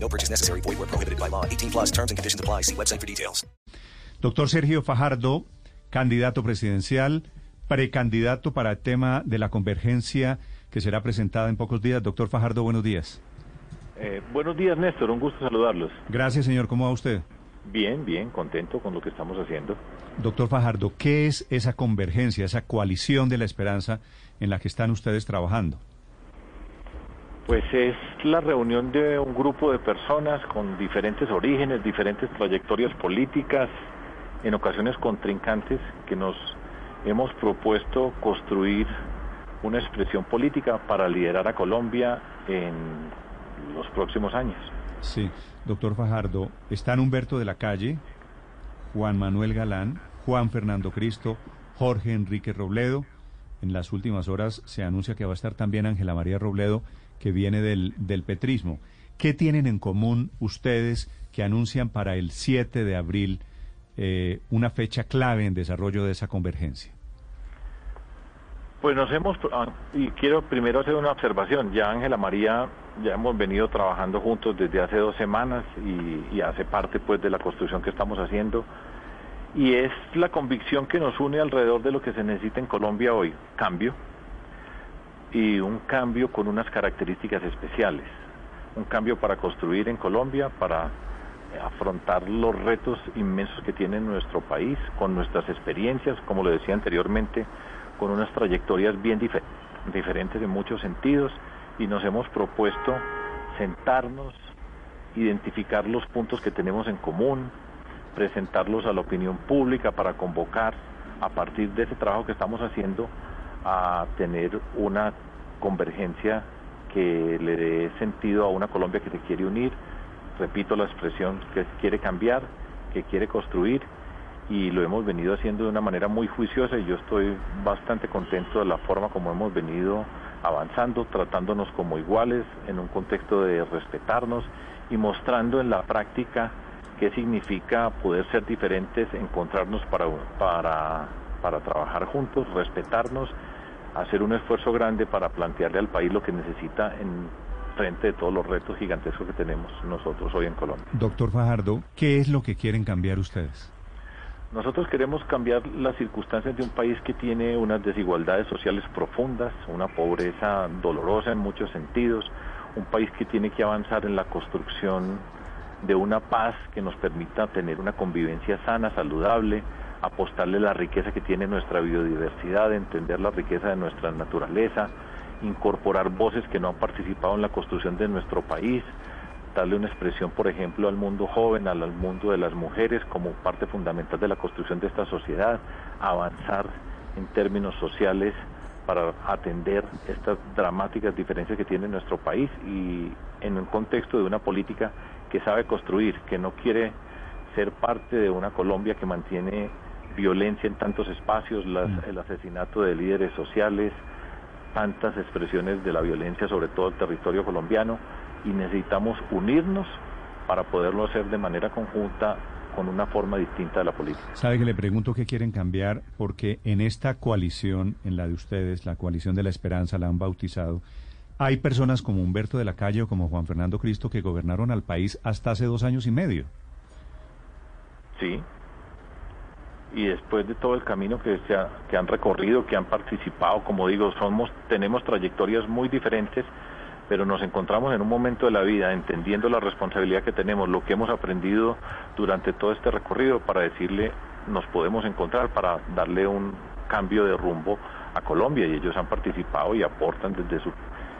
No purchase necessary. Void where prohibited by law. 18 plus terms and conditions apply. See website for details. Doctor Sergio Fajardo, candidato presidencial, precandidato para el tema de la convergencia que será presentada en pocos días. Doctor Fajardo, buenos días. Eh, buenos días, Néstor. Un gusto saludarlos. Gracias, señor. ¿Cómo va usted? Bien, bien, contento con lo que estamos haciendo. Doctor Fajardo, ¿qué es esa convergencia, esa coalición de la esperanza en la que están ustedes trabajando? Pues es la reunión de un grupo de personas con diferentes orígenes, diferentes trayectorias políticas, en ocasiones contrincantes, que nos hemos propuesto construir una expresión política para liderar a Colombia en los próximos años. Sí, doctor Fajardo, están Humberto de la Calle, Juan Manuel Galán, Juan Fernando Cristo, Jorge Enrique Robledo. En las últimas horas se anuncia que va a estar también Ángela María Robledo, que viene del, del petrismo. ¿Qué tienen en común ustedes que anuncian para el 7 de abril eh, una fecha clave en desarrollo de esa convergencia? Pues nos hemos, ah, y quiero primero hacer una observación, ya Ángela María, ya hemos venido trabajando juntos desde hace dos semanas y, y, hace parte pues de la construcción que estamos haciendo y es la convicción que nos une alrededor de lo que se necesita en Colombia hoy, cambio, y un cambio con unas características especiales, un cambio para construir en Colombia, para afrontar los retos inmensos que tiene nuestro país, con nuestras experiencias, como le decía anteriormente, con unas trayectorias bien dif diferentes en muchos sentidos y nos hemos propuesto sentarnos, identificar los puntos que tenemos en común, presentarlos a la opinión pública para convocar a partir de ese trabajo que estamos haciendo a tener una convergencia que le dé sentido a una Colombia que se quiere unir, repito la expresión, que quiere cambiar, que quiere construir y lo hemos venido haciendo de una manera muy juiciosa y yo estoy bastante contento de la forma como hemos venido avanzando, tratándonos como iguales en un contexto de respetarnos y mostrando en la práctica qué significa poder ser diferentes, encontrarnos para, para, para trabajar juntos, respetarnos, hacer un esfuerzo grande para plantearle al país lo que necesita en frente de todos los retos gigantescos que tenemos nosotros hoy en Colombia. Doctor Fajardo, ¿qué es lo que quieren cambiar ustedes? Nosotros queremos cambiar las circunstancias de un país que tiene unas desigualdades sociales profundas, una pobreza dolorosa en muchos sentidos, un país que tiene que avanzar en la construcción de una paz que nos permita tener una convivencia sana, saludable, apostarle la riqueza que tiene nuestra biodiversidad, entender la riqueza de nuestra naturaleza, incorporar voces que no han participado en la construcción de nuestro país, darle una expresión, por ejemplo, al mundo joven, al, mundo de las mujeres como parte fundamental de la construcción de esta sociedad, avanzar en términos sociales para atender estas dramáticas diferencias que tiene nuestro país y en un contexto de una política que sabe construir, que no quiere ser parte de una Colombia que mantiene violencia en tantos espacios, las, el asesinato de líderes sociales, tantas expresiones de la violencia sobre todo el territorio colombiano y necesitamos unirnos para poderlo hacer de manera conjunta con una forma distinta de la política. Sabe que le pregunto qué quieren cambiar porque en esta coalición, en la de ustedes, la coalición de la esperanza, la han bautizado, hay personas como Humberto de la Calle o como Juan Fernando Cristo que gobernaron al país hasta hace dos años y medio. Sí, y después de todo el camino que, se ha, que han recorrido, que han participado, como digo, somos, tenemos trayectorias muy diferentes, pero nos encontramos en un momento de la vida entendiendo la responsabilidad que tenemos, lo que hemos aprendido durante todo este recorrido para decirle nos podemos encontrar para darle un cambio de rumbo a Colombia y ellos han participado y aportan desde su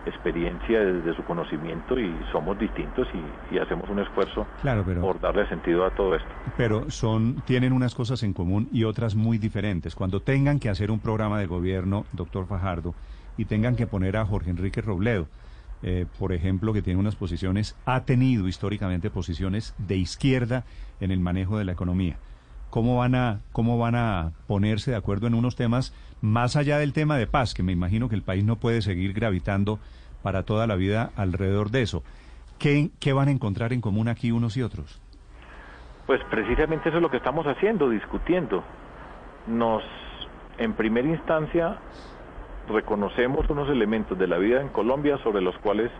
experiencia, desde su conocimiento y somos distintos y, y hacemos un esfuerzo claro, pero, por darle sentido a todo esto. Pero son tienen unas cosas en común y otras muy diferentes. Cuando tengan que hacer un programa de gobierno, doctor Fajardo, y tengan que poner a Jorge Enrique Robledo, eh, por ejemplo, que tiene unas posiciones, ha tenido históricamente posiciones de izquierda en el manejo de la economía. ¿Cómo van a, cómo van a ponerse de acuerdo en unos temas más allá del tema de paz, que me imagino que el país no puede seguir gravitando para toda la vida alrededor de eso? ¿Qué, qué van a encontrar en común aquí unos y otros? Pues precisamente eso es lo que estamos haciendo, discutiendo. Nos, en primera instancia, reconocemos unos elementos de la vida en Colombia sobre los cuales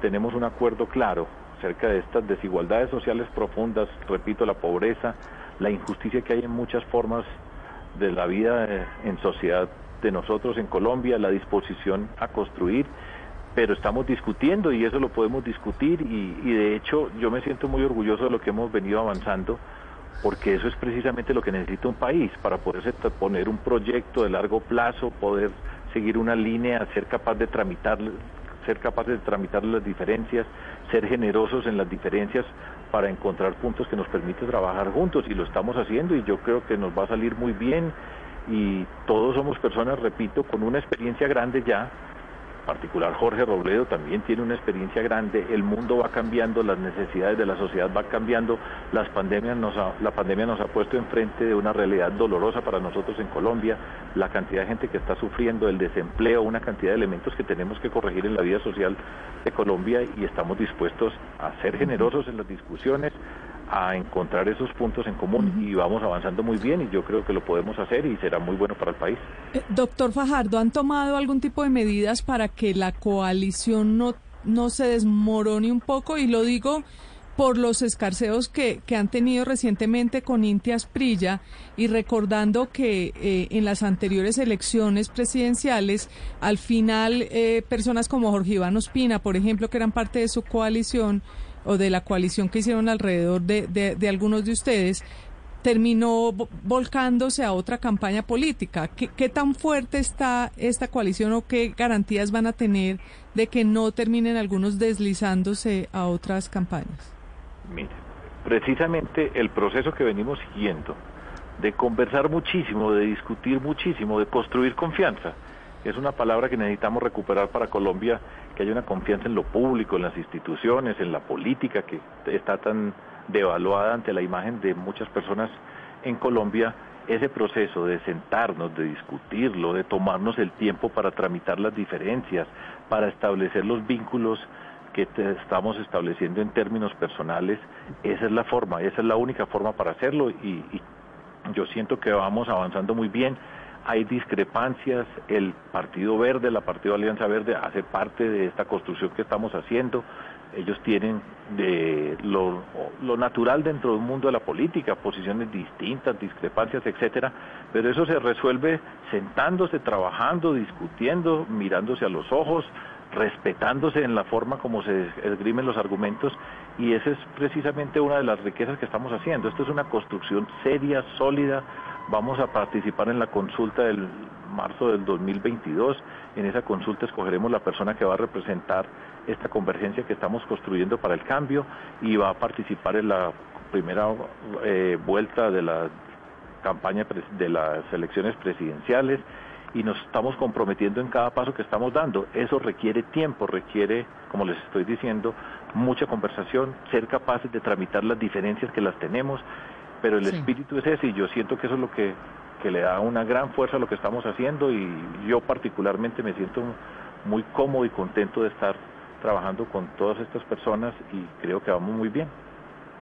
tenemos un acuerdo claro acerca de estas desigualdades sociales profundas, repito, la pobreza, la injusticia que hay en muchas formas de la vida eh, en sociedad de nosotros en Colombia, la disposición a construir, pero estamos discutiendo y eso lo podemos discutir y, de hecho yo me siento muy orgulloso de lo que hemos venido avanzando porque eso es precisamente lo que necesita un país para poderse poner un proyecto de largo plazo, poder seguir una línea, ser capaz de tramitar, ser capaz de tramitar las diferencias, ser generosos en las diferencias para encontrar puntos que nos permiten trabajar juntos y lo estamos haciendo y yo creo que nos va a salir muy bien y todos somos personas, repito, con una experiencia grande ya particular Jorge Robledo también tiene una experiencia grande, el mundo va cambiando, las necesidades de la sociedad van cambiando, las pandemias nos la pandemia nos ha puesto enfrente de una realidad dolorosa para nosotros en Colombia, la cantidad de gente que está sufriendo, el desempleo, una cantidad de elementos que tenemos que corregir en la vida social de Colombia y estamos dispuestos a ser generosos en las discusiones, a encontrar esos puntos en común y vamos avanzando muy bien y yo creo que lo podemos hacer y será muy bueno para el país. Eh, doctor Fajardo, ¿han tomado algún tipo de medidas para que la coalición no, no se desmorone un poco? Y lo digo por los escarceos que, que han tenido recientemente con Intias Prilla y recordando que eh, en las anteriores elecciones presidenciales, al final eh, personas como Jorge Iván Ospina, por ejemplo, que eran parte de su coalición, o de la coalición que hicieron alrededor de, de, algunos de ustedes, terminó volcándose a otra campaña política. ¿Qué, ¿Qué, tan fuerte está esta coalición o qué garantías van a tener de que no terminen algunos deslizándose a otras campañas? Mire, precisamente el proceso que venimos siguiendo de conversar muchísimo, de discutir muchísimo, de construir confianza, es una palabra que necesitamos recuperar para Colombia, que haya una confianza en lo público, en las instituciones, en la política que está tan devaluada ante la imagen de muchas personas en Colombia. Ese proceso de sentarnos, de discutirlo, de tomarnos el tiempo para tramitar las diferencias, para establecer los vínculos que estamos estableciendo en términos personales, esa es la forma, esa es la única forma para hacerlo y, y yo siento que vamos avanzando muy bien hay discrepancias, el Partido Verde, la Partido Alianza Verde hace parte de esta construcción que estamos haciendo, ellos tienen de lo, natural dentro del mundo de la política, posiciones distintas, discrepancias, etcétera, pero eso se resuelve sentándose, trabajando, discutiendo, mirándose a los ojos, respetándose en la forma como se esgrimen los argumentos y esa es precisamente una de las riquezas que estamos haciendo. Esto es una construcción seria, sólida, Vamos a participar en la consulta del marzo del 2022. En esa consulta escogeremos la persona que va a representar esta convergencia que estamos construyendo para el cambio y va a participar en la primera eh, vuelta de la campaña de las elecciones presidenciales y nos estamos comprometiendo en cada paso que estamos dando. Eso requiere tiempo, requiere, como les estoy diciendo, mucha conversación, ser capaces de tramitar las diferencias que las tenemos pero el espíritu es ese y yo siento que eso es lo que, que le da una gran fuerza a lo que estamos haciendo y yo particularmente me siento muy cómodo y contento de estar trabajando con todas estas personas y creo que vamos muy bien.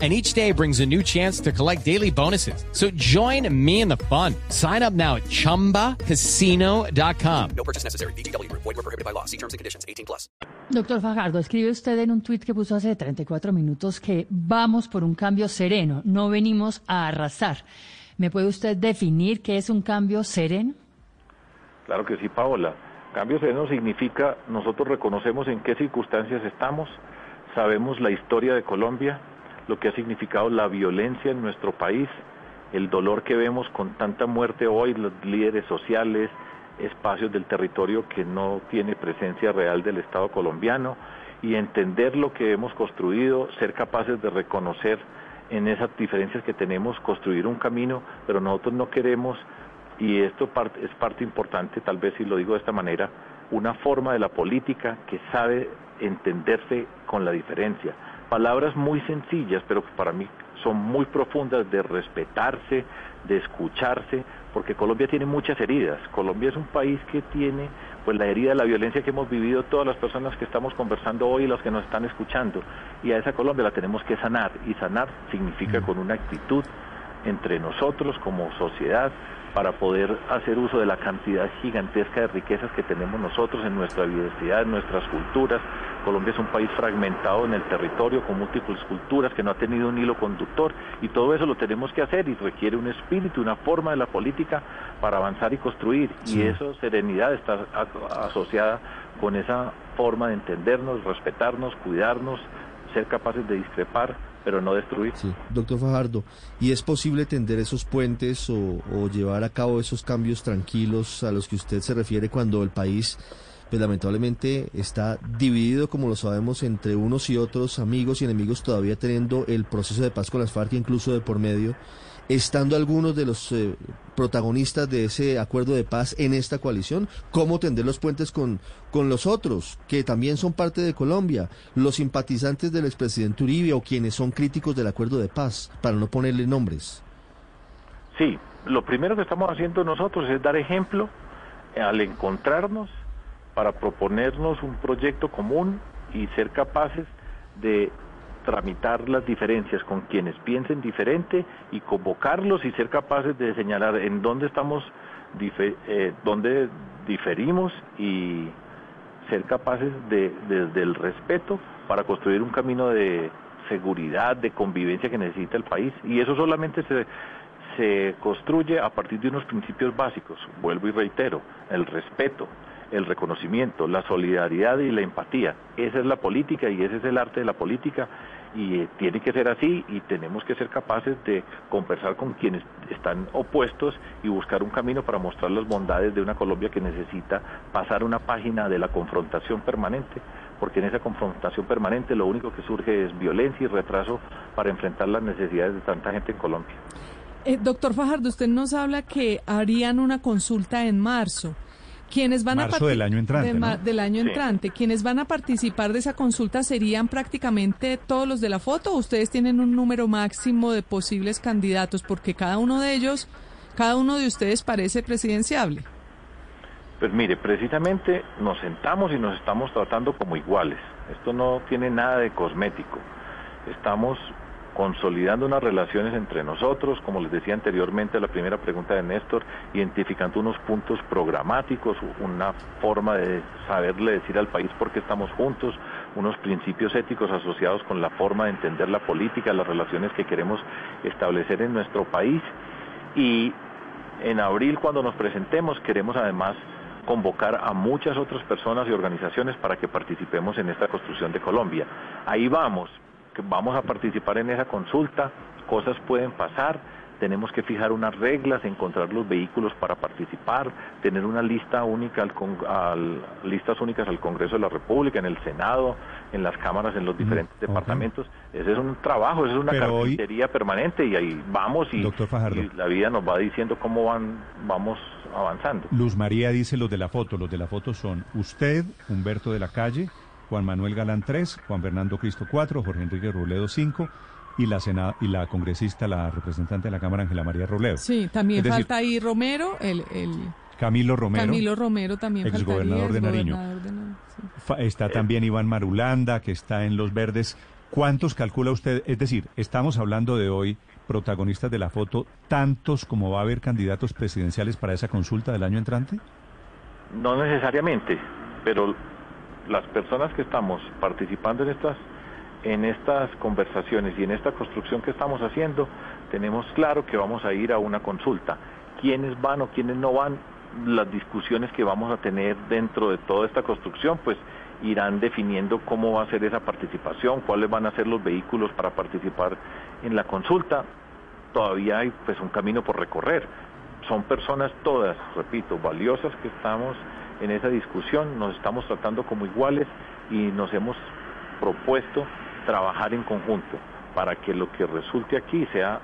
and each day brings a new chance to collect daily bonuses. So join me in the fun. Sign up now at ChumbaCasino.com. No purchase necessary. BGW. Void were prohibited by law. See terms and conditions. 18 plus. Doctor Fajardo, escribe usted en un tuit que puso hace 34 minutos que vamos por un cambio sereno, no venimos a arrasar. ¿Me puede usted definir qué es un cambio sereno? Claro que sí, Paola. Cambio sereno significa nosotros reconocemos en qué circunstancias estamos, sabemos la historia de Colombia, lo que ha significado la violencia en nuestro país el dolor que vemos con tanta muerte hoy, los líderes sociales, espacios del territorio que no tiene presencia real del Estado colombiano y entender lo que hemos construido, ser capaces de reconocer en esas diferencias que tenemos, construir un camino, pero nosotros no queremos, y esto es parte importante, tal vez si lo digo de esta manera, una forma de la política que sabe entenderse con la diferencia. Palabras muy sencillas, pero que para mí son muy profundas de respetarse, de escucharse, porque Colombia tiene muchas heridas. Colombia es un país que tiene pues la herida de la violencia que hemos vivido todas las personas que estamos conversando hoy y los que nos están escuchando. Y a esa Colombia la tenemos que sanar y sanar significa con una actitud entre nosotros como sociedad para poder hacer uso de la cantidad gigantesca de riquezas que tenemos nosotros en nuestra diversidad, en nuestras culturas. Colombia es un país fragmentado en el territorio con múltiples culturas que no ha tenido un hilo conductor y todo eso lo tenemos que hacer y requiere un espíritu, una forma de la política para avanzar y construir y eso, serenidad está asociada con esa forma de entendernos, respetarnos, cuidarnos, ser capaces de discrepar pero no destruir. Sí, doctor Fajardo, ¿y es posible tender esos puentes o, llevar a cabo esos cambios tranquilos a los que usted se refiere cuando el país, pues lamentablemente está dividido, como lo sabemos, entre unos y otros amigos y enemigos, todavía teniendo el proceso de paz con las FARC incluso de por medio? Estando algunos de los eh, protagonistas de ese acuerdo de paz en esta coalición, cómo tender los puentes con, con los otros, que también son parte de Colombia, los simpatizantes del expresidente Uribe o quienes son críticos del acuerdo de paz, para no ponerle nombres. Sí, lo primero que estamos haciendo nosotros es dar ejemplo al encontrarnos para proponernos un proyecto común y ser capaces de tramitar las diferencias con quienes piensen diferente y convocarlos y ser capaces de señalar en dónde estamos, eh, dónde diferimos y ser capaces de, desde el respeto para construir un camino de seguridad, de convivencia que necesita el país. Y eso solamente se, se construye a partir de unos principios básicos, vuelvo y reitero, el respeto, el reconocimiento, la solidaridad y la empatía. Esa es la política y ese es el arte de la política y tiene que ser así y tenemos que ser capaces de conversar con quienes están opuestos y buscar un camino para mostrar las bondades de una Colombia que necesita pasar una página de la confrontación permanente, porque en esa confrontación permanente lo único que surge es violencia y retraso para enfrentar las necesidades de tanta gente en Colombia. Eh, doctor Fajardo, usted nos habla que harían una consulta en marzo. Quienes van a del año entrante. Del año entrante. Quienes van a participar de esa consulta serían prácticamente todos los de la foto. ¿O ustedes tienen un número máximo de posibles candidatos porque cada uno de ellos, cada uno de ustedes parece presidenciable. Pues mire, precisamente nos sentamos y nos estamos tratando como iguales. Esto no tiene nada de cosmético. Estamos consolidando unas relaciones entre nosotros, como les decía anteriormente, la primera pregunta de Néstor, identificando unos puntos programáticos, una forma de saberle decir al país por qué estamos juntos, unos principios éticos asociados con la forma de entender la política, las relaciones que queremos establecer en nuestro país. Y en abril, cuando nos presentemos, queremos además convocar a muchas otras personas y organizaciones para que participemos en esta construcción de Colombia. Ahí vamos, vamos a participar en esa consulta, cosas pueden pasar, tenemos que fijar unas reglas, encontrar los vehículos para participar, tener una lista única al, listas únicas al Congreso de la República, en el Senado, en las cámaras, en los mm, diferentes departamentos. Ese es un trabajo, esa es una carpintería permanente y ahí vamos y, la vida nos va diciendo cómo van, vamos avanzando. Luz María dice los de la foto, los de la foto son usted, Humberto de la Calle, Juan Manuel Galán 3, Juan Fernando Cristo 4, Jorge Enrique Robledo 5 y la y la congresista, la representante de la Cámara, Ángela María Robledo. Sí, también falta ahí Romero, el, el... Camilo Romero. Camilo Romero también exgobernador de Nariño. Está también Iván Marulanda, que está en Los Verdes. ¿Cuántos calcula usted? Es decir, estamos hablando de hoy, protagonistas de la foto, tantos como va a haber candidatos presidenciales para esa consulta del año entrante? No necesariamente, pero las personas que estamos participando en estas en estas conversaciones y en esta construcción que estamos haciendo, tenemos claro que vamos a ir a una consulta. ¿Quiénes van o quiénes no van? Las discusiones que vamos a tener dentro de toda esta construcción, pues irán definiendo cómo va a ser esa participación, cuáles van a ser los vehículos para participar en la consulta. todavía hay pues un camino por recorrer. Son personas todas, repito, valiosas que estamos en esa discusión, nos estamos tratando como iguales y nos hemos propuesto trabajar en conjunto para que lo que resulte aquí sea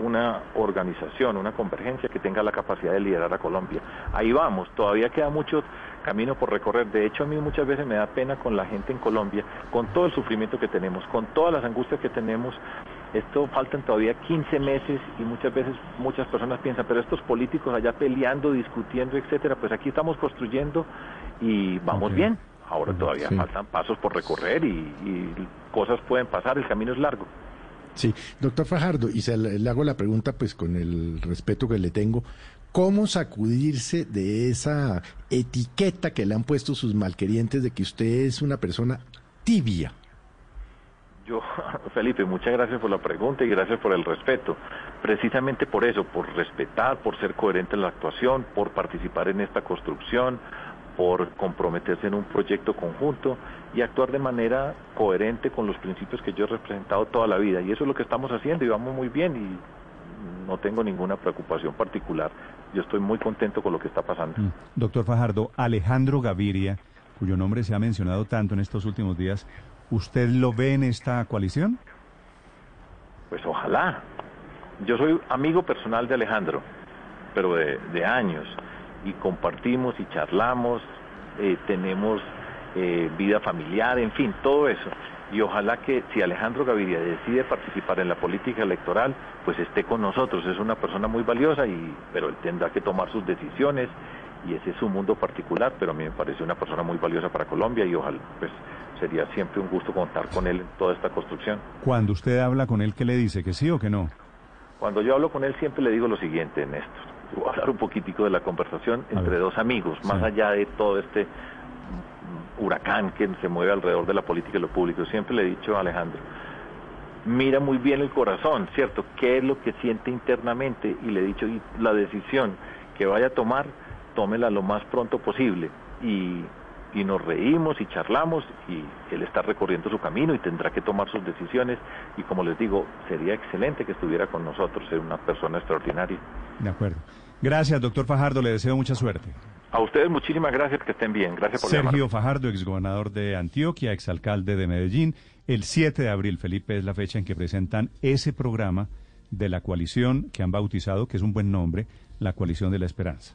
una organización, una convergencia que tenga la capacidad de liderar a Colombia. Ahí vamos, todavía queda mucho camino por recorrer. De hecho, a mí muchas veces me da pena con la gente en Colombia, con todo el sufrimiento que tenemos, con todas las angustias que tenemos. Esto faltan todavía 15 meses y muchas veces muchas personas piensan, pero estos políticos allá peleando, discutiendo, etcétera, pues aquí estamos construyendo y vamos bien. Ahora todavía faltan pasos por recorrer y, y cosas pueden pasar, el camino es largo. Sí, doctor Fajardo, y se le, le hago la pregunta pues con el respeto que le tengo, ¿cómo sacudirse de esa etiqueta que le han puesto sus malquerientes de que usted es una persona tibia? Yo, Felipe, muchas gracias por la pregunta y gracias por el respeto. Precisamente por eso, por respetar, por ser coherente en la actuación, por participar en esta construcción, por comprometerse en un proyecto conjunto y actuar de manera coherente con los principios que yo he representado toda la vida. Y eso es lo que estamos haciendo y vamos muy bien y no tengo ninguna preocupación particular. Yo estoy muy contento con lo que está pasando. Mm. Doctor Fajardo, Alejandro Gaviria, cuyo nombre se ha mencionado tanto en estos últimos días, ¿usted lo ve en esta coalición? Pues ojalá. Yo soy amigo personal de Alejandro, pero de, años y compartimos y charlamos, eh, tenemos eh, vida familiar, en fin, todo eso. Y ojalá que si Alejandro Gaviria decide participar en la política electoral, pues esté con nosotros. Es una persona muy valiosa, y, pero él tendrá que tomar sus decisiones y ese es su mundo particular, pero a mí me parece una persona muy valiosa para Colombia y ojalá, pues sería siempre un gusto contar con él en toda esta construcción. Cuando usted habla con él, ¿qué le dice? ¿Que sí o que no? Cuando yo hablo con él siempre le digo lo siguiente, Néstor voy a hablar un poquitico de la conversación entre dos amigos, más allá de todo este huracán que se mueve alrededor de la política y lo público. Siempre le he dicho a Alejandro, mira muy bien el corazón, ¿cierto? ¿Qué es lo que siente internamente? Y le he dicho, y la decisión que vaya a tomar, tómela lo más pronto posible. Y, y nos reímos y charlamos y él está recorriendo su camino y tendrá que tomar sus decisiones. Y como les digo, sería excelente que estuviera con nosotros, ser una persona extraordinaria. De acuerdo. Gracias, doctor Fajardo. Le deseo mucha suerte. A ustedes muchísimas gracias, que estén bien. Gracias por Sergio llamarme. Fajardo, exgobernador de Antioquia, exalcalde de Medellín. El 7 de abril, Felipe, es la fecha en que presentan ese programa de la coalición que han bautizado, que es un buen nombre, la coalición de la esperanza.